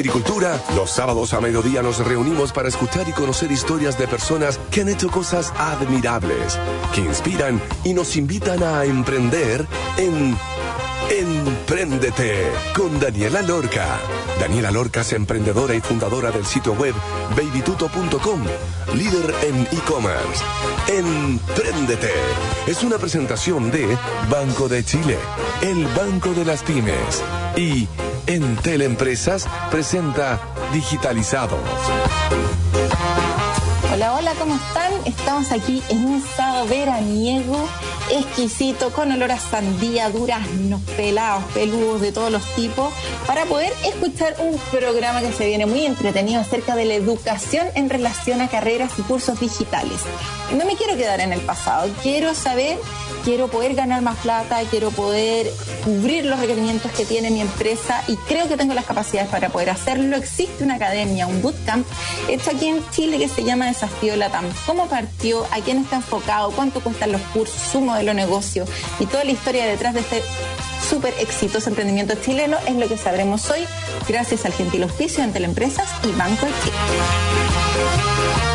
Agricultura, los sábados a mediodía nos reunimos para escuchar y conocer historias de personas que han hecho cosas admirables, que inspiran y nos invitan a emprender en Empréndete con Daniela Lorca. Daniela Lorca es emprendedora y fundadora del sitio web babytuto.com, líder en e-commerce. Empréndete es una presentación de Banco de Chile, el Banco de las Pymes y Entel Empresas presenta Digitalizados. Hola, hola, ¿cómo están? Estamos aquí en un sábado veraniego exquisito, con olor a sandía, duraznos, pelados, peludos de todos los tipos, para poder escuchar un programa que se viene muy entretenido acerca de la educación en relación a carreras y cursos digitales. No me quiero quedar en el pasado, quiero saber, quiero poder ganar más plata, quiero poder cubrir los requerimientos que tiene mi empresa y creo que tengo las capacidades para poder hacerlo. Existe una academia, un bootcamp hecho aquí en Chile que se llama Desafío Latam. ¿Cómo partió? ¿A quién está enfocado? ¿Cuánto cuestan los cursos? ¿Su modelo de negocio? Y toda la historia detrás de este súper exitoso emprendimiento chileno es lo que sabremos hoy gracias al gentil auspicio entre empresas y Banco Chile.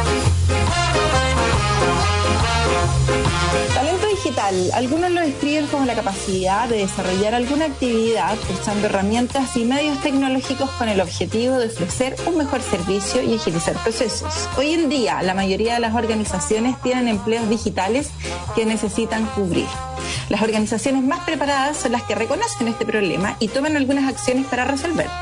Algunos lo describen como la capacidad de desarrollar alguna actividad usando herramientas y medios tecnológicos con el objetivo de ofrecer un mejor servicio y agilizar procesos. Hoy en día, la mayoría de las organizaciones tienen empleos digitales que necesitan cubrir. Las organizaciones más preparadas son las que reconocen este problema y toman algunas acciones para resolverlo.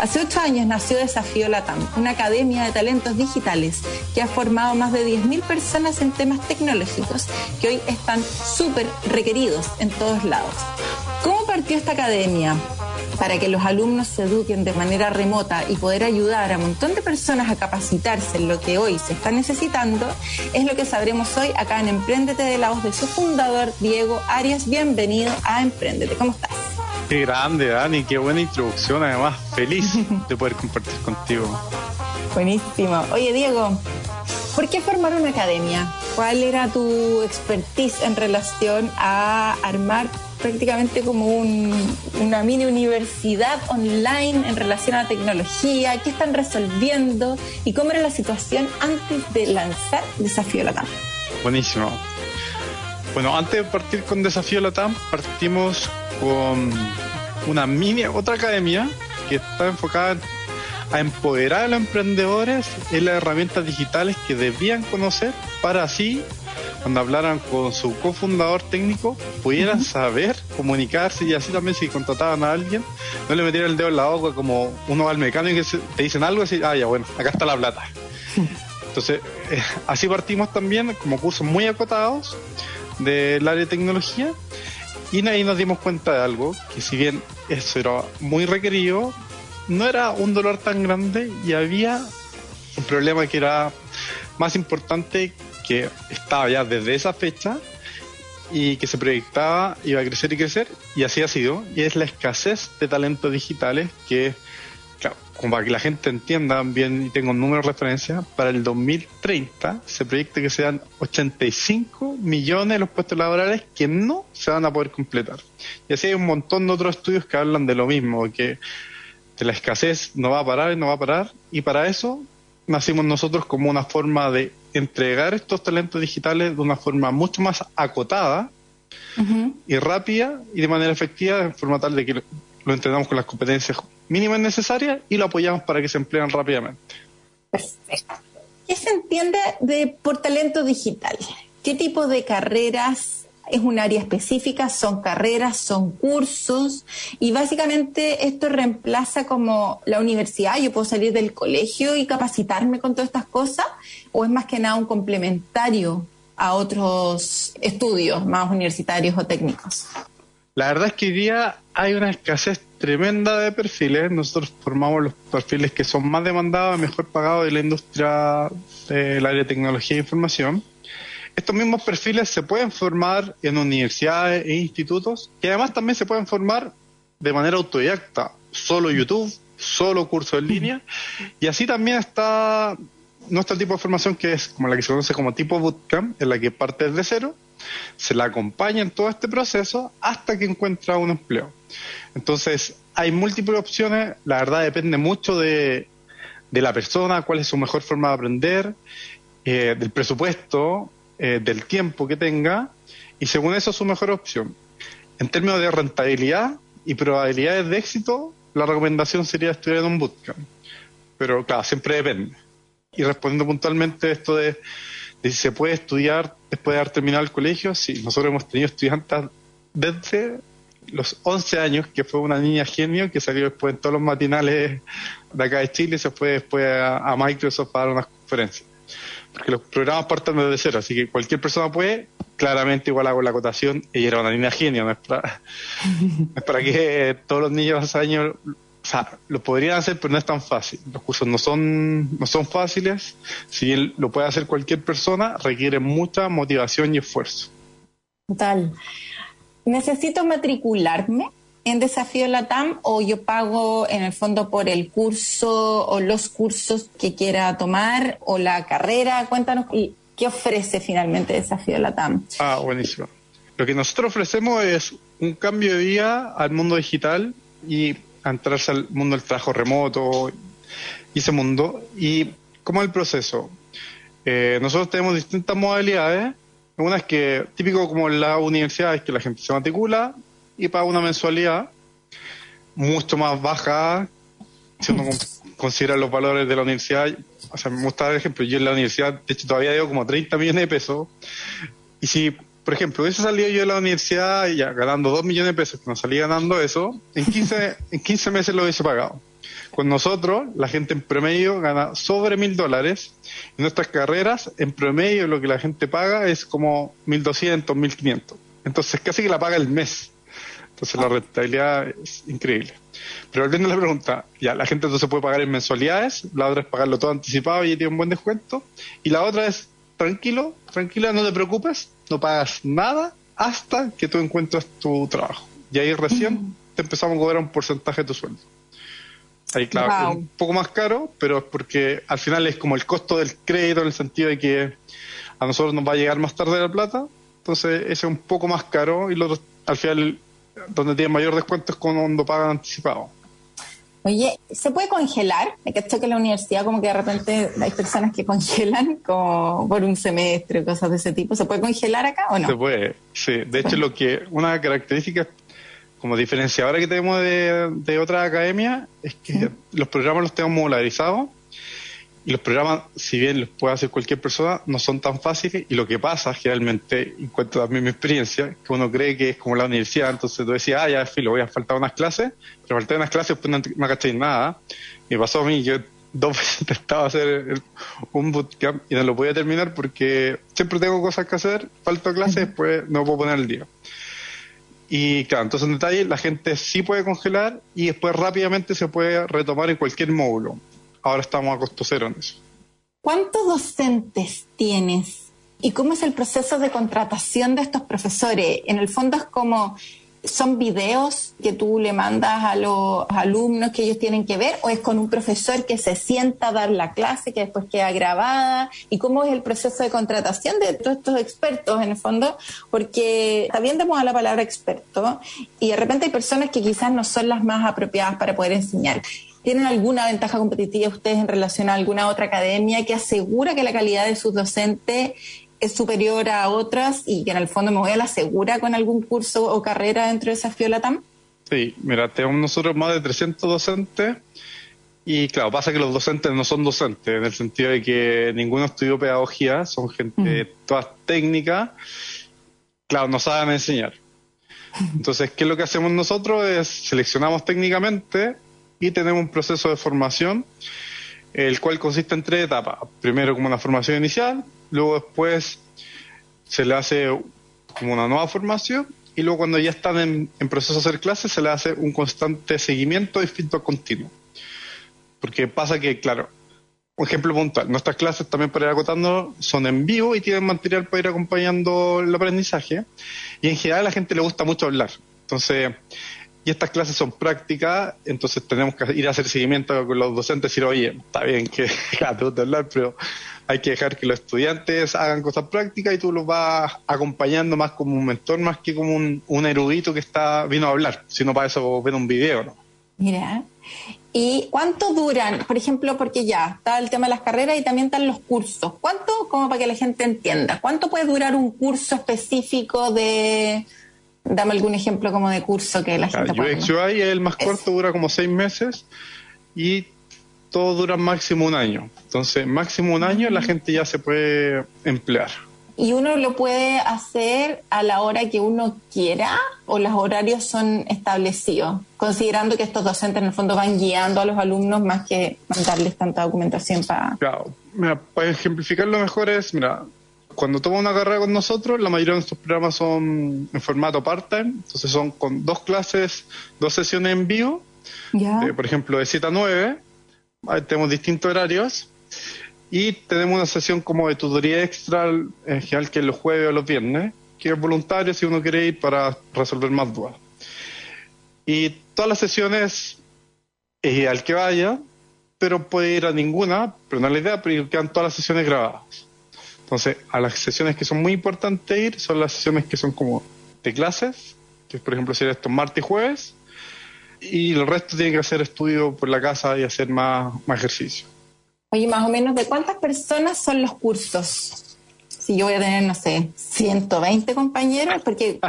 Hace ocho años nació Desafío Latam, una academia de talentos digitales que ha formado más de 10.000 personas en temas tecnológicos que hoy están súper requeridos en todos lados. ¿Cómo partió esta academia? para que los alumnos se eduquen de manera remota y poder ayudar a un montón de personas a capacitarse en lo que hoy se está necesitando, es lo que sabremos hoy acá en Emprendete de la voz de su fundador, Diego Arias. Bienvenido a Emprendete. ¿Cómo estás? Qué grande, Dani, qué buena introducción, además, feliz de poder compartir contigo. Buenísimo. Oye, Diego, ¿por qué formar una academia? ¿Cuál era tu expertise en relación a armar prácticamente como una mini universidad online en relación a la tecnología, qué están resolviendo y cómo era la situación antes de lanzar Desafío Latam. Buenísimo. Bueno, antes de partir con Desafío Latam, partimos con una mini, otra academia que está enfocada a empoderar a los emprendedores en las herramientas digitales que debían conocer para así cuando hablaran con su cofundador técnico, pudieran saber comunicarse y así también si contrataban a alguien, no le metieran el dedo en la boca como uno va al mecánico y te dicen algo así, ah, ya bueno, acá está la plata. Entonces, eh, así partimos también como cursos muy acotados del área de tecnología y ahí nos dimos cuenta de algo, que si bien eso era muy requerido, no era un dolor tan grande y había un problema que era más importante que estaba ya desde esa fecha y que se proyectaba iba a crecer y crecer y así ha sido y es la escasez de talentos digitales que claro, como para que la gente entienda bien y tenga un número de referencia para el 2030 se proyecta que sean 85 millones de los puestos laborales que no se van a poder completar. Y así hay un montón de otros estudios que hablan de lo mismo que, la escasez no va a parar y no va a parar y para eso nacimos nosotros como una forma de entregar estos talentos digitales de una forma mucho más acotada y rápida y de manera efectiva, de forma tal de que lo entrenamos con las competencias mínimas necesarias y lo apoyamos para que se empleen rápidamente. Perfecto. ¿Qué se entiende de por talento digital? ¿Qué tipo de carreras es un área específica, son carreras, son cursos y básicamente esto reemplaza como la universidad, yo puedo salir del colegio y capacitarme con todas estas cosas o es más que nada un complementario a otros estudios más universitarios o técnicos. La verdad es que hoy día hay una escasez tremenda de perfiles. Nosotros formamos los perfiles que son más demandados, mejor pagados de la industria del área de tecnología e información. Estos mismos perfiles se pueden formar en universidades e institutos, que además también se pueden formar de manera autodidacta, solo YouTube, solo curso en línea, y así también está nuestro tipo de formación que es como la que se conoce como tipo bootcamp, en la que parte desde cero, se la acompaña en todo este proceso hasta que encuentra un empleo. Entonces, hay múltiples opciones, la verdad depende mucho de, de la persona, cuál es su mejor forma de aprender, eh, del presupuesto, eh, del tiempo que tenga, y según eso su mejor opción. En términos de rentabilidad y probabilidades de éxito, la recomendación sería estudiar en un bootcamp. Pero claro, siempre depende. Y respondiendo puntualmente esto de, de si se puede estudiar después de haber terminado el colegio, sí, nosotros hemos tenido estudiantes desde los 11 años, que fue una niña genio que salió después en todos los matinales de acá de Chile y se fue después a, Microsoft para dar unas conferencias. Porque los programas parten desde cero, así que cualquier persona puede, claramente igual hago la acotación, ella era una niña genio, no es para, para que todos los niños de ese año, o sea, lo podrían hacer, pero no es tan fácil. Los cursos no son, no son fáciles, si bien lo puede hacer cualquier persona, requiere mucha motivación y esfuerzo. Total necesito matricularme en Desafío Latam o yo pago en el fondo por el curso o los cursos que quiera tomar o la carrera. Cuéntanos qué ofrece finalmente Desafío Latam. Ah, buenísimo. Lo que nosotros ofrecemos es un cambio de vida al mundo digital y a entrarse al mundo del trabajo remoto y ese mundo. ¿Y cómo es el proceso? Eh, nosotros tenemos distintas modalidades una es que, típico como en la universidad, es que la gente se matricula y paga una mensualidad mucho más baja, si uno considera los valores de la universidad. O sea, me gusta dar ejemplo. Yo en la universidad, de hecho, todavía debo como 30 millones de pesos. Y si, por ejemplo, hubiese salido yo de la universidad ya ganando 2 millones de pesos, que no salía ganando eso, en 15, en 15 meses lo hubiese pagado. Con nosotros, la gente en promedio gana sobre mil dólares. En nuestras carreras, en promedio, lo que la gente paga es como mil doscientos, mil quinientos. Entonces, casi que la paga el mes. Entonces, la rentabilidad es increíble. Pero volviendo a la pregunta, ya, la gente entonces puede pagar en mensualidades, la otra es pagarlo todo anticipado y tiene un buen descuento. Y la otra es, tranquilo, tranquila, no te preocupes, no pagas nada hasta que tú encuentres tu trabajo. Y ahí recién te empezamos a cobrar un porcentaje de tu sueldo. Ahí, claro, es un poco más caro, pero es porque al final es como el costo del crédito en el sentido de que a nosotros nos va a llegar más tarde la plata, entonces ese es un poco más caro y lo al final donde tiene mayor descuento es cuando pagan anticipado. Oye, ¿se puede congelar? Me que que en la universidad como que de repente hay personas que congelan como por un semestre, cosas de ese tipo. ¿Se puede congelar acá o no? Se puede, sí. De hecho, lo que una característica como diferenciadora que tenemos de, de otras academias es que los programas los tenemos modularizados y los programas, si bien los puede hacer cualquier persona, no son tan fáciles. Y lo que pasa generalmente, y cuento también mi experiencia, que uno cree que es como la universidad, entonces tú decías, ah, ya, filo, voy a faltar unas clases, pero falté unas clases pues no, no nada. Y pasó a mí, yo dos veces intentaba hacer un bootcamp y no lo podía terminar porque siempre tengo cosas que hacer, falto clases, pues no puedo poner el día. Y claro, entonces en detalle la gente sí puede congelar y después rápidamente se puede retomar en cualquier módulo. Ahora estamos a costo cero en eso. ¿Cuántos docentes tienes? ¿Y cómo es el proceso de contratación de estos profesores? En el fondo es como ¿Son videos que tú le mandas a los alumnos que ellos tienen que ver o es con un profesor que se sienta a dar la clase que después queda grabada? ¿Y cómo es el proceso de contratación de todos estos expertos en el fondo? Porque también damos a la palabra experto y de repente hay personas que quizás no son las más apropiadas para poder enseñar. ¿Tienen alguna ventaja competitiva ustedes en relación a alguna otra academia que asegura que la calidad de sus docentes es superior a otras y que en el fondo me voy a la segura con algún curso o carrera dentro de Desafío Latam? Sí, mira, tenemos nosotros más de 300 docentes y claro, pasa que los docentes no son docentes, en el sentido de que ninguno estudió pedagogía, son gente mm. todas técnicas, claro, no saben enseñar. Entonces, ¿qué es lo que hacemos nosotros? Es seleccionamos técnicamente y tenemos un proceso de formación, el cual consiste en tres etapas. Primero como una formación inicial, luego después se le hace como una nueva formación y luego cuando ya están en, proceso de hacer clases se le hace un constante seguimiento y feedback continuo. Porque pasa que, claro, un ejemplo puntual, nuestras clases también para ir acotando son en vivo y tienen material para ir acompañando el aprendizaje y en general a la gente le gusta mucho hablar. Entonces, y estas clases son prácticas, entonces tenemos que ir a hacer seguimiento con los docentes y decir, oye, está bien que te gusta hablar, pero hay que dejar que los estudiantes hagan cosas prácticas y tú los vas acompañando más como un mentor, más que como un, erudito que está vino a hablar, sino para eso ven un video, ¿no? Mira. ¿Y cuánto duran? Por ejemplo, porque ya está el tema de las carreras y también están los cursos. ¿Cuánto, como para que la gente entienda, cuánto puede durar un curso específico de... Dame algún ejemplo como de curso que la gente. UX UI el más corto, dura como seis meses y todo dura máximo un año. Entonces, máximo un año la gente ya se puede emplear y uno lo puede hacer a la hora que uno quiera o los horarios son establecidos, considerando que estos docentes en el fondo van guiando a los alumnos más que mandarles tanta documentación para... Claro, mira, para ejemplificarlo mejor es, mira, cuando toma una carrera con nosotros, la mayoría de nuestros programas son en formato part-time, entonces son con dos clases, dos sesiones en vivo, eh, por ejemplo, de 7 a 9, tenemos distintos horarios, y tenemos una sesión como de tutoría extra, en general que es los jueves o los viernes, que es voluntario si uno quiere ir para resolver más dudas. Y todas las sesiones es al que vaya, pero puede ir a ninguna, pero no es la idea, pero quedan todas las sesiones grabadas. Entonces, a las sesiones que son muy importantes ir son las sesiones que son como de clases, que por ejemplo sería esto martes y jueves, y el resto tiene que hacer estudio por la casa y hacer más, más ejercicio. Oye, más o menos, ¿de cuántas personas son los cursos? Si yo voy a tener, no sé, 120 compañeros, porque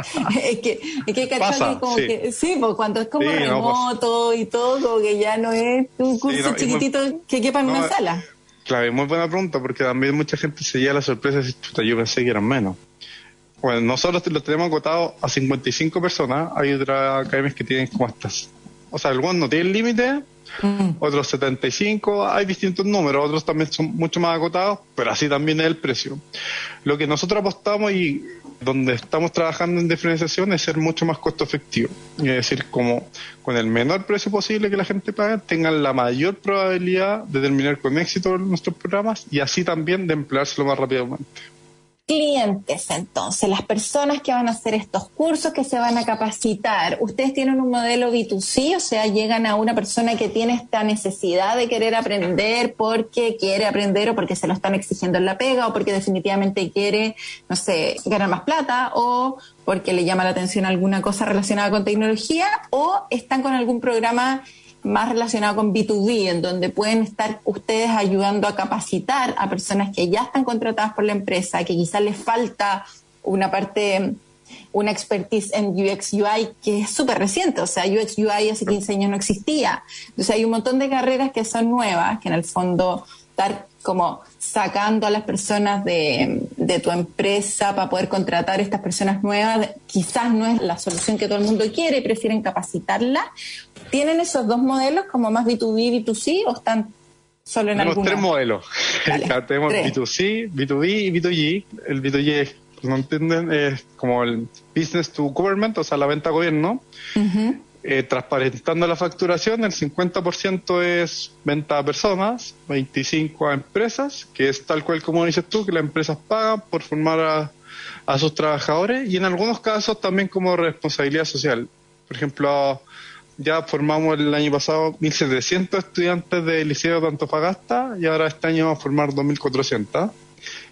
es que, es que Pasa, como sí. que, sí, pues cuando es como Sí, no, remoto y todo, como que ya no es un curso no, chiquitito que quepa en una sala. Claro, muy buena pregunta, porque también mucha gente se lleva la sorpresa dice, chuta, yo pensé que eran menos. Bueno, nosotros lo tenemos agotado a 55 personas, hay otras academias que tienen como estas. O sea, algunos no tienen límite, Mm. otros 75, hay distintos números, otros también son mucho más agotados, pero así también es el precio. Lo que nosotros apostamos y donde estamos trabajando en diferenciación es ser mucho más costo efectivo. Es decir, como con el menor precio posible que la gente pague, tengan la mayor probabilidad de terminar con éxito nuestros programas y así también de empleárselo más rápidamente clientes entonces, las personas que van a hacer estos cursos, que se van a capacitar, ustedes tienen un modelo B2C, o sea, llegan a una persona que tiene esta necesidad de querer aprender porque quiere aprender o porque se lo están exigiendo en la pega o porque definitivamente quiere, no sé, ganar más plata o porque le llama la atención alguna cosa relacionada con tecnología o están con algún programa más relacionado con B2B, en donde pueden estar ustedes ayudando a capacitar a personas que ya están contratadas por la empresa, que quizás les falta una parte, una expertise en UX UI que es súper reciente, o sea, UX UI hace 15 años no existía. Entonces hay un montón de carreras que son nuevas, que en el fondo estar como sacando a las personas de, de, tu empresa para poder contratar a estas personas nuevas, quizás no es la solución que todo el mundo quiere, prefieren capacitarla. ¿Tienen esos dos modelos como más B2B, B2C o están solo en Tenemos alguno? tres modelos. Vale, Tenemos tres. B2C, B2B y B2G. El B2G es, no entienden, es como el business to government, o sea, la venta a gobierno. Ujú. Eh, transparentando la facturación, el 50% es venta a personas, 25% a empresas, que es tal cual como dices tú, que las empresas pagan por formar a, sus trabajadores y en algunos casos también como responsabilidad social. Por ejemplo, ya formamos el año pasado 1.700 estudiantes del Liceo de Antofagasta y ahora este año vamos a formar 2.400.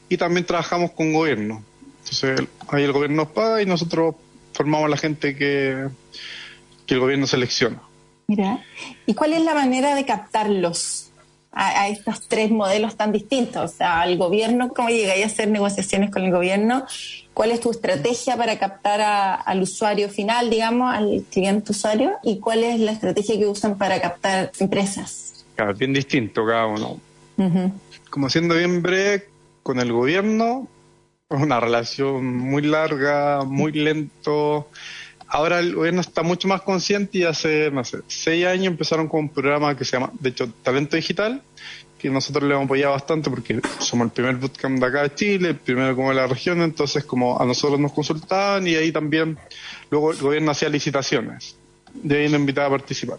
Y también trabajamos con gobierno. Entonces ahí el gobierno nos paga y nosotros formamos a la gente que, que el gobierno selecciona. Mira, ¿y cuál es la manera de captarlos a, a estos tres modelos tan distintos? O sea, al gobierno, ¿cómo llegáis a hacer negociaciones con el gobierno? ¿Cuál es tu estrategia para captar a- al usuario final, digamos, al cliente usuario? ¿Y cuál es la estrategia que usan para captar empresas? Claro, bien distinto cada uno. Ujú. Como siendo bien breve, con el gobierno, es una relación muy larga, muy lento. Ahora el gobierno está mucho más consciente y hace, no sé, seis años empezaron con un programa que se llama, de hecho, Talento Digital, que nosotros le hemos apoyado bastante porque somos el primer bootcamp de acá de Chile, el primero como de la región, entonces como a nosotros nos consultaban y ahí también luego el gobierno hacía licitaciones. De ahí nos invitaba a participar.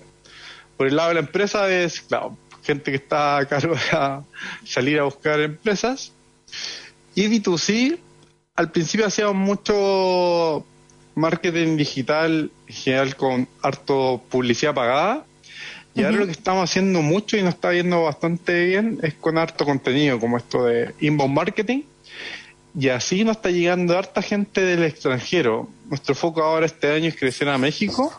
Por el lado de la empresa es, claro, gente que está a cargo de salir a buscar empresas. Y B2C, al principio hacíamos mucho marketing digital en general con harto publicidad pagada. Y ahora lo que estamos haciendo mucho y nos está yendo bastante bien es con harto contenido, como esto de inbound marketing. Y así nos está llegando harta gente del extranjero. Nuestro foco ahora este año es crecer a México.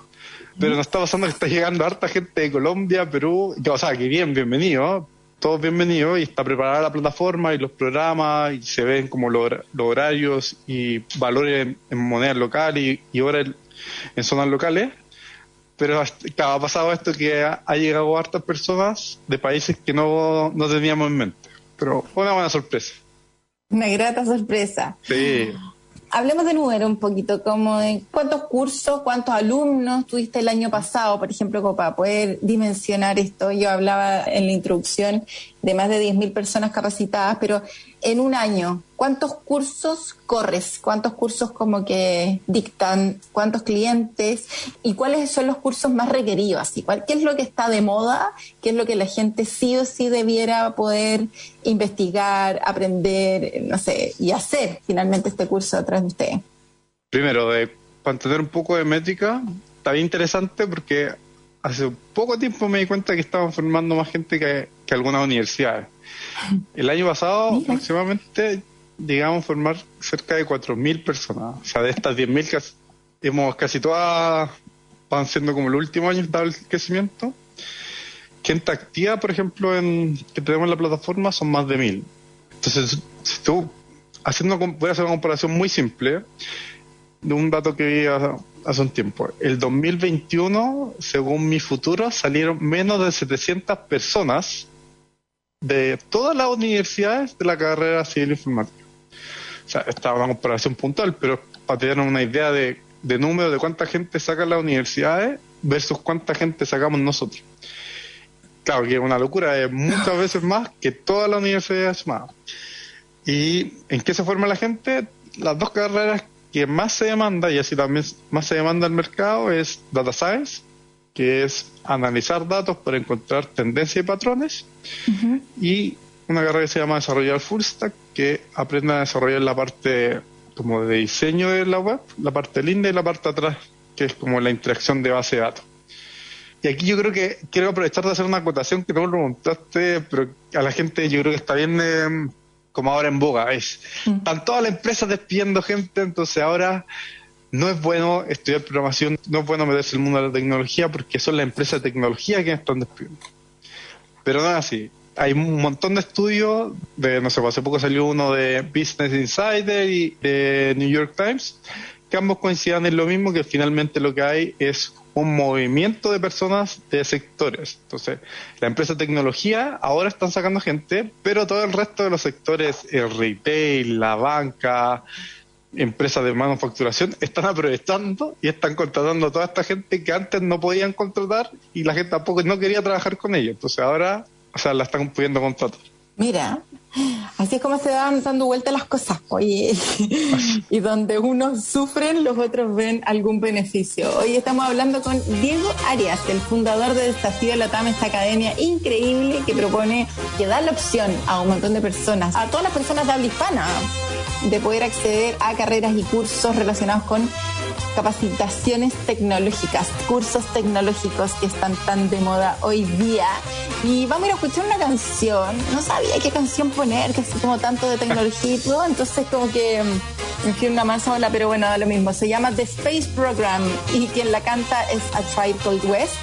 pero nos está pasando que está llegando harta gente de Colombia, Perú, o sea, que bien, bienvenido, todos bienvenidos y está preparada la plataforma y los programas y se ven como los, horarios y valores en, moneda local y, y horas en zonas locales. Pero ha pasado esto que ha, llegado hartas personas de países que no, no teníamos en mente. Pero fue una buena sorpresa. Una grata sorpresa. Sí hablemos de número un poquito, como cuántos cursos, cuántos alumnos tuviste el año pasado, por ejemplo, como para poder dimensionar esto. Yo hablaba en la introducción de más de 10.000 personas capacitadas, pero en un año, ¿cuántos cursos corres? ¿Cuántos cursos como que dictan? ¿Cuántos clientes? ¿Y cuáles son los cursos más requeridos? ¿Qué es lo que está de moda? ¿Qué es lo que la gente sí o sí debiera poder investigar, aprender, no sé, y hacer finalmente este curso atrás de usted? Primero, para tener un poco de métrica, está bien interesante porque hace poco tiempo me di cuenta que estaban formando más gente que, que algunas universidades. El año pasado aproximadamente llegamos a formar cerca de 4.000 personas. O sea, de estas 10.000 hemos casi todas van siendo como el último año dado el crecimiento. Gente activa, por ejemplo, en que tenemos en la plataforma son más de 1.000. Entonces, si tú, haciendo, voy a hacer una comparación muy simple de un dato que vi hace un tiempo. El 2021, según mi futuro, salieron menos de 700 personas de todas las universidades de la carrera civil informática. O sea, esta es una comparación puntual, pero para tener una idea de, número de cuánta gente sacan las universidades versus cuánta gente sacamos nosotros. Claro que es una locura, es muchas veces más que todas las universidades más. ¿Y en qué se forma la gente? Las dos carreras que más se demanda, y así también más se demanda el mercado, es Data Science que es analizar datos para encontrar tendencias y patrones, y una carrera que se llama Desarrollar Full Stack, que aprende a desarrollar la parte como de diseño de la web, la parte linda y la parte atrás, que es como la interacción de base de datos. Y aquí yo creo que quiero aprovechar de hacer una acotación que no lo preguntaste, pero a la gente yo creo que está bien eh, como ahora en boga. Es, Están todas las empresas despidiendo gente, entonces ahora no es bueno estudiar programación, no es bueno meterse en el mundo de la tecnología porque son las empresas de tecnología que están despidiendo. Pero no es así. Hay un montón de estudios, de, no sé, hace poco salió uno de Business Insider y de New York Times, que ambos coinciden en lo mismo, que finalmente lo que hay es un movimiento de personas de sectores. Entonces, la empresa de tecnología ahora están sacando gente, pero todo el resto de los sectores, el retail, la banca, empresas de manufacturación están aprovechando y están contratando a toda esta gente que antes no podían contratar y la gente tampoco no quería trabajar con ellos. Entonces ahora, o sea, la están pudiendo contratar. Mira, así es como se van dando vuelta las cosas, oye, y donde unos sufren, los otros ven algún beneficio. Hoy estamos hablando con Diego Arias, el fundador de Desafío Latam, esta academia increíble que propone, que da la opción a un montón de personas, a todas las personas de habla hispana, de poder acceder a carreras y cursos relacionados con capacitaciones tecnológicas, cursos tecnológicos que están tan de moda hoy día. Y vamos a ir a escuchar una canción. No sabía qué canción poner, que así como tanto de tecnología y todo. Entonces como que mm, me fui una más sola, pero bueno, da lo mismo. Se llama The Space Program y quien la canta es A Tribe Called West.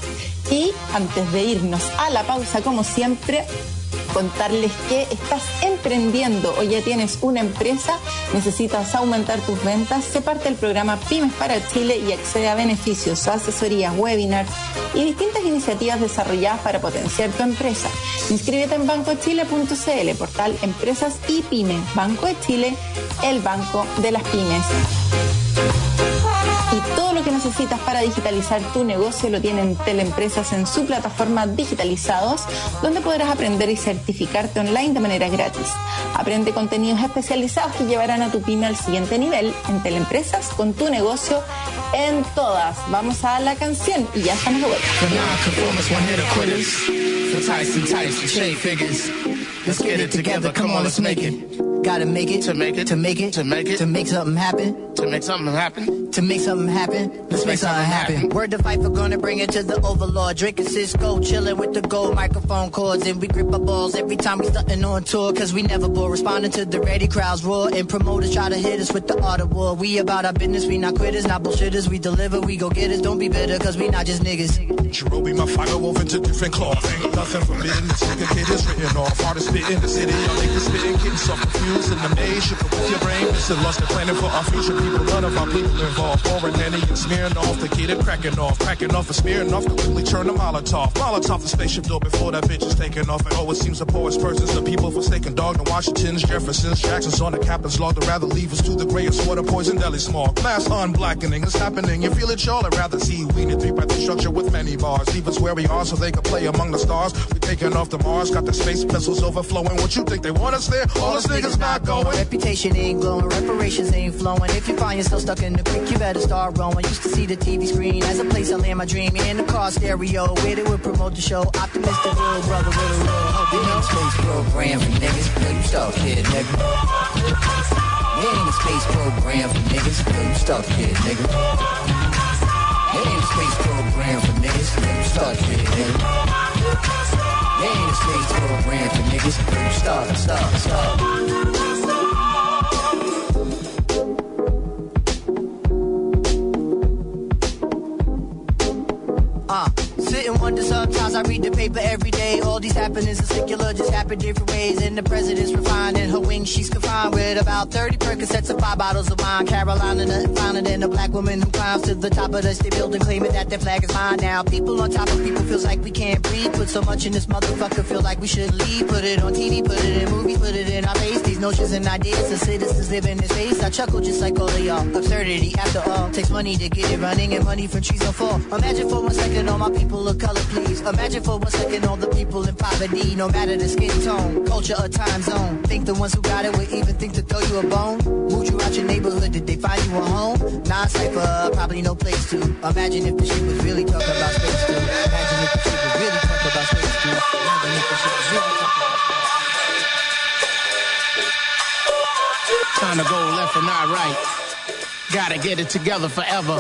Y antes de irnos a la pausa, como siempre, contarles que estás emprendiendo o ya tienes una empresa, necesitas aumentar tus ventas, se parte del programa Pymes para Chile y accede a beneficios, asesorías, webinars y distintas iniciativas desarrolladas para potenciar tu empresa. Inscríbete en bancochile.cl, portal Empresas y Pymes. Banco de Chile, el banco de las pymes y todo lo que necesitas para digitalizar tu negocio lo tienen Teleempresas en su plataforma Digitalizados, donde podrás aprender y certificarte online de manera gratis. Aprende contenidos especializados que llevarán a tu pyme al siguiente nivel en Teleempresas con tu negocio en todas. Vamos a la canción y ya estamos de vuelta. Make it to make it to make it to make it to make something happen. To make something happen. To make something happen, let's make something happen. Word to fight for gonna bring it to the overlord. Drinking Cisco, chilling with the gold microphone cords. And we grip our balls every time we starting on tour. Cause we never bore. Responding to the ready crowds roar. And promoters try to hit us with the art of war. We about our business, we not quitters, not bullshitters. We deliver, we go get it. Don't be bitter, cause we not just niggas. Cherobi, my fire woven to different cloth. Ain't nothing forbidden. This nigga kid is written off. Hardest spit in the city. Y'all niggas spitting, getting so confused in the maze. Shit with your brain. Missing lost and planning for our future. People, none of our people involved. Pouring Henny and smearing off. The kid and cracking off. Cracking off and smearing off. Completely turn the Molotov. Molotov the spaceship door before that bitch is taking off. And it seems the poorest persons, the people forsaken dog. The Washingtons, Jeffersons, Jacksons on the captain's log. They'd rather leave us to the grayest water poison deli smog. Mass unblackening is happening. You feel it, y'all? I'd rather see we need three by the structure with many bars. Leave us where we are so they can play among the stars. We're taking off the Mars, got the space vessels overflowing. What you think they want us there? All us niggas not going. Reputation ain't glowing, reparations ain't flowing. If you find yourself stuck in the creek, you better start rowing. Used to see the TV screen as a place I land my dream in the car stereo. Where they would promote the show. Optimistic little brother with a hope. You know, space program for niggas. Till you start, kid, nigga. It ain't a space program for niggas. Till you start, kid, nigga. It ain't a space program for niggas. Till you start, kid, nigga. It ain't a space program for niggas. Till you start, start, start. Sometimes I read the paper every day. All these happenings are secular, just happen different ways. And the president's refined in her wings, she's confined with about 30 Percocets and five bottles of wine. Carolina, nothing finer than a black woman who climbs to the top of the state building, claiming that their flag is mine. Now, people on top of people feels like we can't breathe. Put so much in this motherfucker, feel like we should leave. Put it on TV, put it in movies, put it in our face. These notions and ideas, the citizens live in this space. I chuckle just like all of y'all. Absurdity, after all, takes money to get it running, and money from trees don't fall. Imagine for one second all my people of color, please. Imagine for one second all the people in poverty, no matter the skin tone, culture or time zone. Think the ones who got it would even think to throw you a bone? Moved you out your neighborhood, did they find you a home? Non-cypher, probably no place to. Imagine if the shit was really talking about space too. Imagine if the shit was really talking about space too. Imagine if the shit was really talking to go left and not right. Gotta get it together forever.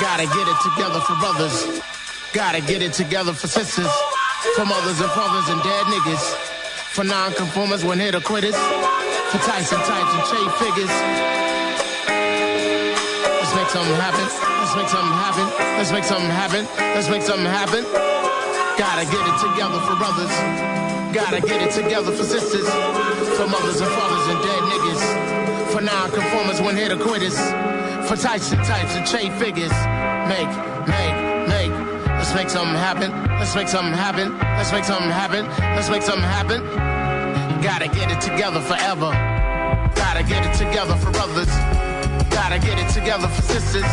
Gotta get it together for brothers. Gotta get it together for sisters. For mothers and fathers and dead niggas. For non-conformers when hit or quitters. For Tyson types and trade figures. Let's make something happen. Let's make something happen. Let's make something happen. Let's make something happen. Gotta get it together for brothers. Gotta get it together for sisters. For mothers and fathers and dead niggas. For non-conformers when hit or quitters. For Tyson types and trade figures. Make, make. Let's make something happen. Let's make something happen. Let's make something happen. Let's make something happen. Gotta get it together forever. Gotta get it together for brothers. Gotta get it together for sisters.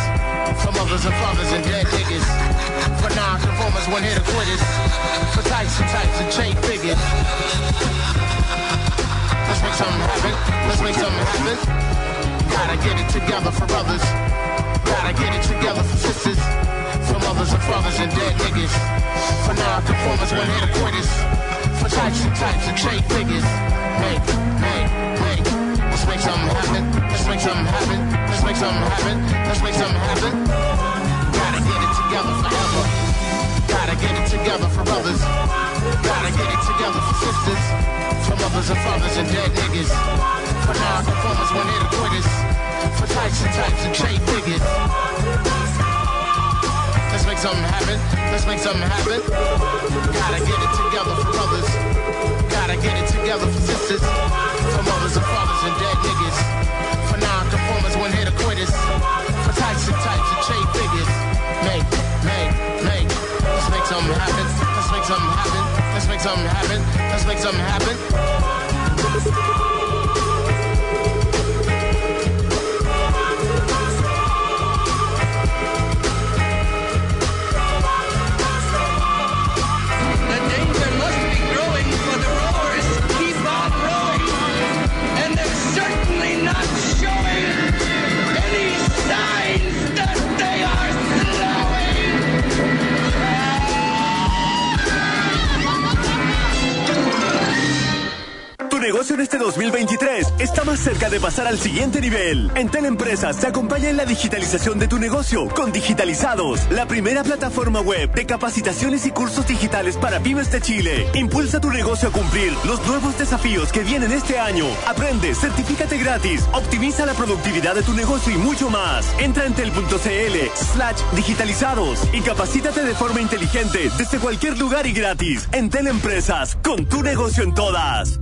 For mothers and fathers and dead niggas. For non-conformers when hit quitters. For types and types and chain figures. Let's make something happen. Let's make something happen. Gotta get it together for brothers. Gotta get it together for sisters. For mothers and fathers and dead niggas. For non-conformers when hit or quitters. For types and types and chain figures. Make, make, make. Let's make something happen. Let's make something happen. Let's make something happen. Let's make something happen. Gotta get it together forever. Gotta get it together for brothers. Gotta get it together for sisters. For mothers and fathers and dead niggas. For non-conformers when hit or quitters. For types and types and chain figures. Let's make something happen. Let's make something happen. Gotta get it together for brothers. Gotta get it together for sisters. For mothers and fathers and dead niggas. For non-conformers when hit quitters. For types and types and chain figures. Make, make, make. Let's make something happen. Let's make something happen. Let's make something happen. Let's make something happen. Cerca de pasar al siguiente nivel. En Teleempresas te acompaña en la digitalización de tu negocio con Digitalizados, la primera plataforma web de capacitaciones y cursos digitales para pymes de Chile. Impulsa tu negocio a cumplir los nuevos desafíos que vienen este año. Aprende, certifícate gratis, optimiza la productividad de tu negocio y mucho más. Entra en tel.cl slash digitalizados y capacítate de forma inteligente desde cualquier lugar y gratis. En Teleempresas, con tu negocio en todas.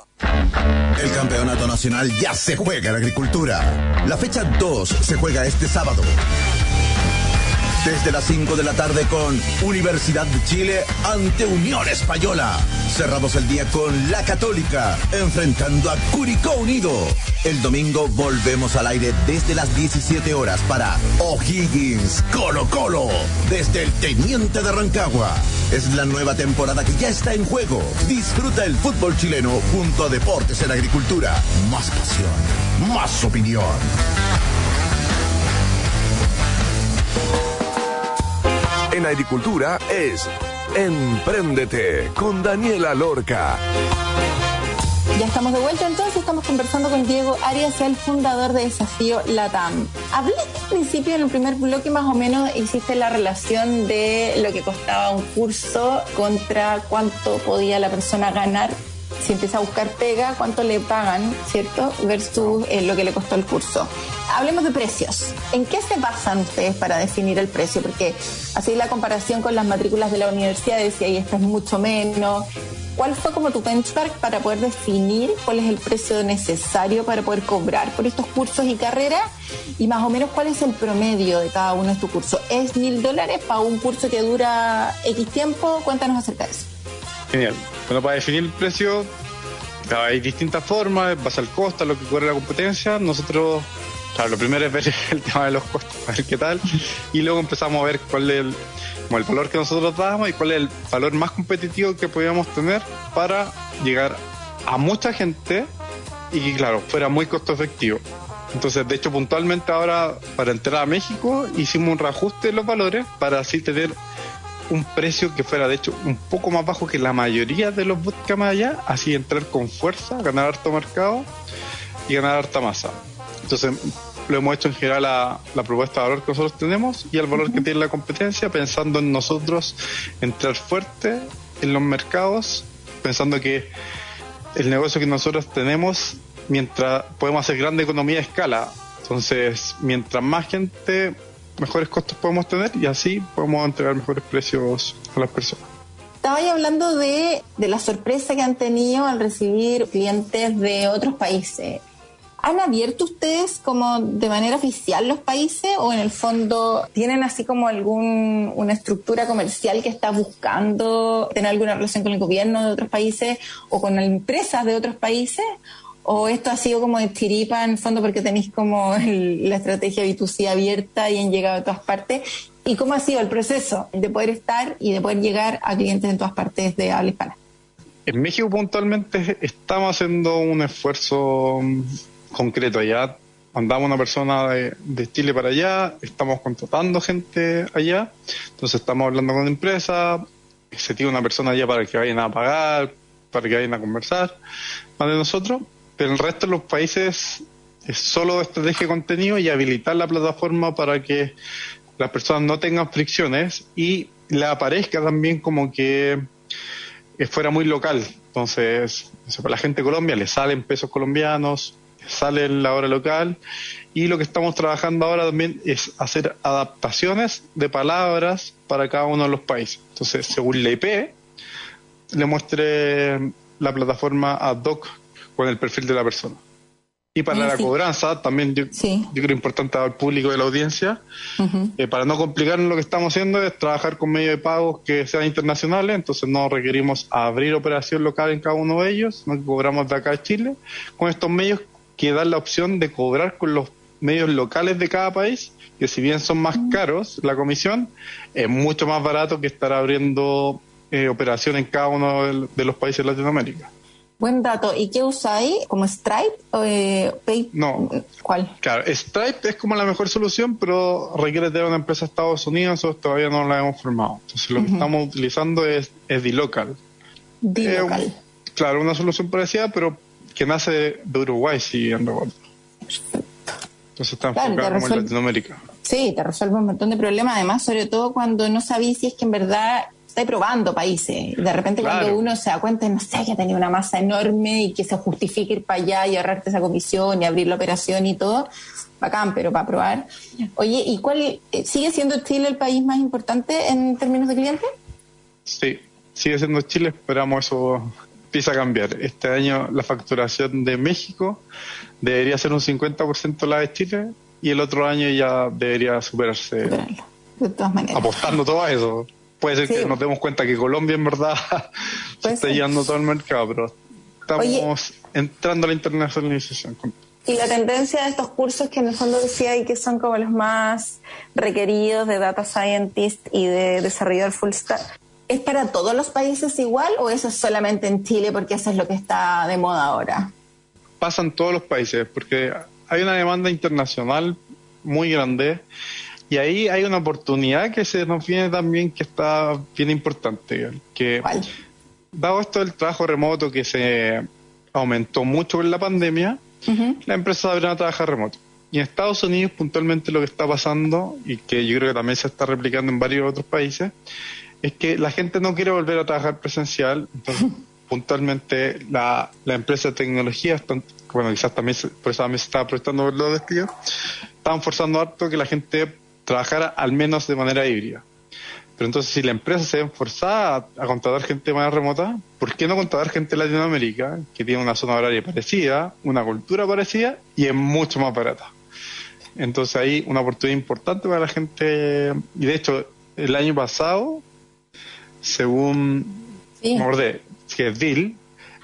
El campeonato nacional ya se juega en agricultura. La fecha 2 se juega este sábado. Desde las 5 de la tarde con Universidad de Chile ante Unión Española. Cerramos el día con La Católica enfrentando a Curicó Unido. El domingo volvemos al aire desde las 17 horas para O'Higgins Colo Colo desde el Teniente de Rancagua. Es la nueva temporada que ya está en juego. Disfruta el fútbol chileno junto a Deportes en Agricultura. Más pasión, más opinión. En agricultura es Empréndete con Daniela Lorca. Ya estamos de vuelta entonces, estamos conversando con Diego Arias, el fundador de Desafío Latam. Hablé al principio, en el primer bloque más o menos, hiciste la relación de lo que costaba un curso contra cuánto podía la persona ganar si empieza a buscar pega, cuánto le pagan, ¿cierto? Versus eh, lo que le costó el curso. Hablemos de precios. ¿En qué se basan ustedes para definir el precio? Porque así la comparación con las matrículas de la universidad decía, y esto es mucho menos. ¿Cuál fue como tu benchmark para poder definir cuál es el precio necesario para poder cobrar por estos cursos y carreras? Y más o menos cuál es el promedio de cada uno de estos cursos. ¿Es mil dólares para un curso que dura X tiempo? Cuéntanos acerca de eso. Genial. Bueno, para definir el precio hay distintas formas, en base al costo, a lo que corre la competencia. Nosotros, claro, lo primero es ver el tema de los costos, a ver qué tal, y luego empezamos a ver cuál es el, el valor que nosotros damos y cuál es el valor más competitivo que podíamos tener para llegar a mucha gente y que, claro, fuera muy costo efectivo. Entonces, de hecho, puntualmente ahora, para entrar a México, hicimos un reajuste de los valores para así tener un precio que fuera de hecho un poco más bajo que la mayoría de los bootcamps allá, así entrar con fuerza, ganar harto mercado y ganar harta masa. Entonces lo hemos hecho en general a la propuesta de valor que nosotros tenemos y al valor que tiene la competencia, pensando en nosotros entrar fuerte en los mercados, pensando que el negocio que nosotros tenemos, mientras podemos hacer grande economía de escala, entonces mientras más gente mejores costos podemos tener y así podemos entregar mejores precios a las personas. Estaba hablando de, de la sorpresa que han tenido al recibir clientes de otros países. ¿Han abierto ustedes como de manera oficial los países o en el fondo tienen así como algún una estructura comercial que está buscando tener alguna relación con el gobierno de otros países o con empresas de otros países? ¿O esto ha sido como de tiripa en el fondo porque tenéis como el- la estrategia B2C abierta y han llegado a todas partes? ¿Y cómo ha sido el proceso de poder estar y de poder llegar a clientes en todas partes de habla hispana? En México puntualmente estamos haciendo un esfuerzo mm, concreto allá. Mandamos una persona de, de Chile para allá, estamos contratando gente allá, entonces estamos hablando con empresas, se tiene una persona allá para que vayan a pagar, para que vayan a conversar más de nosotros, pero el resto de los países es solo estrategia de contenido y habilitar la plataforma para que las personas no tengan fricciones y le aparezca también como que fuera muy local. Entonces, para la gente de Colombia le salen pesos colombianos, le sale la hora local y lo que estamos trabajando ahora también es hacer adaptaciones de palabras para cada uno de los países. Entonces, según la IP, le muestre la plataforma ad hoc con el perfil de la persona. Y para Oye, la sí. cobranza, también yo, Sí. yo creo importante al público de la audiencia, eh, para no complicarnos lo que estamos haciendo es trabajar con medios de pagos que sean internacionales, entonces no requerimos abrir operación local en cada uno de ellos, no cobramos de acá de Chile, con estos medios que dan la opción de cobrar con los medios locales de cada país, que si bien son más caros la comisión, es mucho más barato que estar abriendo eh, operación en cada uno de los países de Latinoamérica. Buen dato. ¿Y qué usáis? ¿Como Stripe? O, eh, Pay- No. ¿Cuál? Claro, Stripe es como la mejor solución, pero requiere tener una empresa de Estados Unidos, nosotros todavía no la hemos formado. Entonces lo que estamos utilizando es, es D-Local. D-Local. Eh, claro, una solución parecida, pero que nace de Uruguay, sí, en recuerdo. Entonces está Claro, te como en Latinoamérica. Sí, te resuelve un montón de problemas, además, sobre todo cuando no sabéis si es que en verdad estáis probando países. De repente cuando uno se da cuenta, no sé, que ha tenido una masa enorme y que se justifique ir para allá y ahorrarte esa comisión y abrir la operación y todo, bacán, pero para probar. Oye, ¿y cuál eh, sigue siendo Chile el país más importante en términos de clientes? Sí, sigue siendo Chile, esperamos eso empieza a cambiar. Este año la facturación de México debería ser un 50% la de Chile y el otro año ya debería superarse. Superarlo, De todas maneras. apostando todo a eso. Puede ser Sí. que nos demos cuenta que Colombia en verdad se está llevando todo el mercado, pero estamos Oye. entrando a la internacionalización. Y la tendencia de estos cursos que en el fondo decía y que son como los más requeridos de data scientist y de desarrollador full stack, ¿es para todos los países igual o eso es solamente en Chile porque eso es lo que está de moda ahora? Pasa en todos los países porque hay una demanda internacional muy grande y ahí hay una oportunidad que se nos viene también que está bien importante. Que ¿Cuál? dado esto del trabajo remoto que se aumentó mucho con la pandemia, las empresas abrieron a trabajar remoto. Y en Estados Unidos, puntualmente, lo que está pasando, y que yo creo que también se está replicando en varios otros países, es que la gente no quiere volver a trabajar presencial. Entonces, puntualmente, la, la empresa de tecnología, están, bueno, quizás también se- por eso también se está aprovechando por los despidos, estaban forzando harto que la gente trabajara al menos de manera híbrida. Pero entonces, si la empresa se ve forzada a, a contratar gente de manera remota, ¿por qué no contratar gente de Latinoamérica que tiene una zona horaria parecida, una cultura parecida y es mucho más barata? Entonces, ahí una oportunidad importante para la gente. Y de hecho, el año pasado, según Sí. DIL,